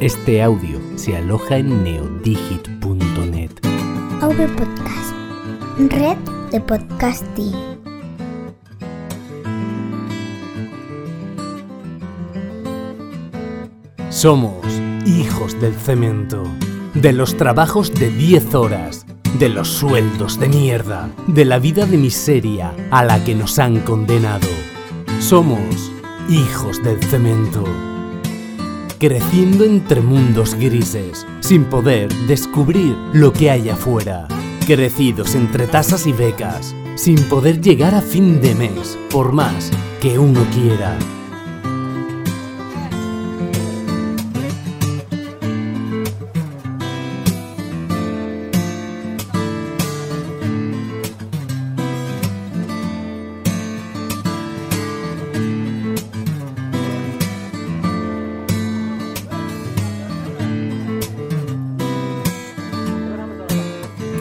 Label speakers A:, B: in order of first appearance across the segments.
A: Este audio se aloja en neodigit.net.
B: AV Podcast, red de podcasting.
A: Somos hijos del cemento, de los trabajos de 10 horas, de los sueldos de mierda, de la vida de miseria a la que nos han condenado. Somos hijos del cemento, creciendo entre mundos grises, sin poder descubrir lo que hay afuera, crecidos entre tasas y becas, sin poder llegar a fin de mes, por más que uno quiera.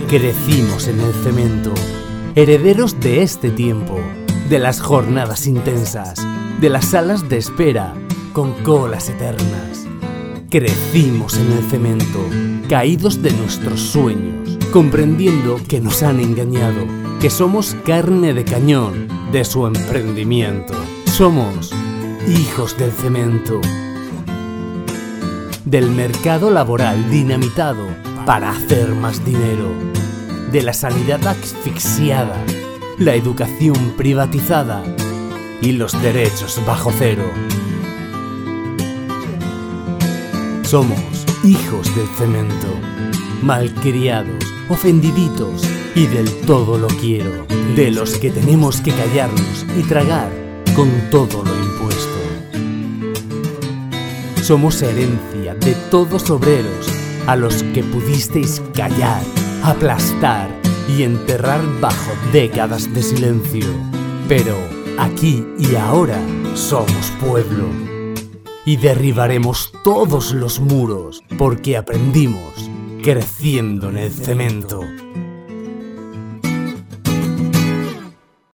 A: Crecimos en el cemento, herederos de este tiempo, de las jornadas intensas, de las salas de espera con colas eternas. Crecimos en el cemento, caídos de nuestros sueños, comprendiendo que nos han engañado, que somos carne de cañón de su emprendimiento. Somos hijos del cemento, del mercado laboral dinamitado para hacer más dinero, de la sanidad asfixiada, la educación privatizada y los derechos bajo cero. Somos hijos del cemento, malcriados, ofendiditos y del todo lo quiero, de los que tenemos que callarnos y tragar con todo lo impuesto. Somos herencia de todos obreros a los que pudisteis callar, aplastar y enterrar bajo décadas de silencio. Pero aquí y ahora somos pueblo. Y derribaremos todos los muros porque aprendimos creciendo en el cemento.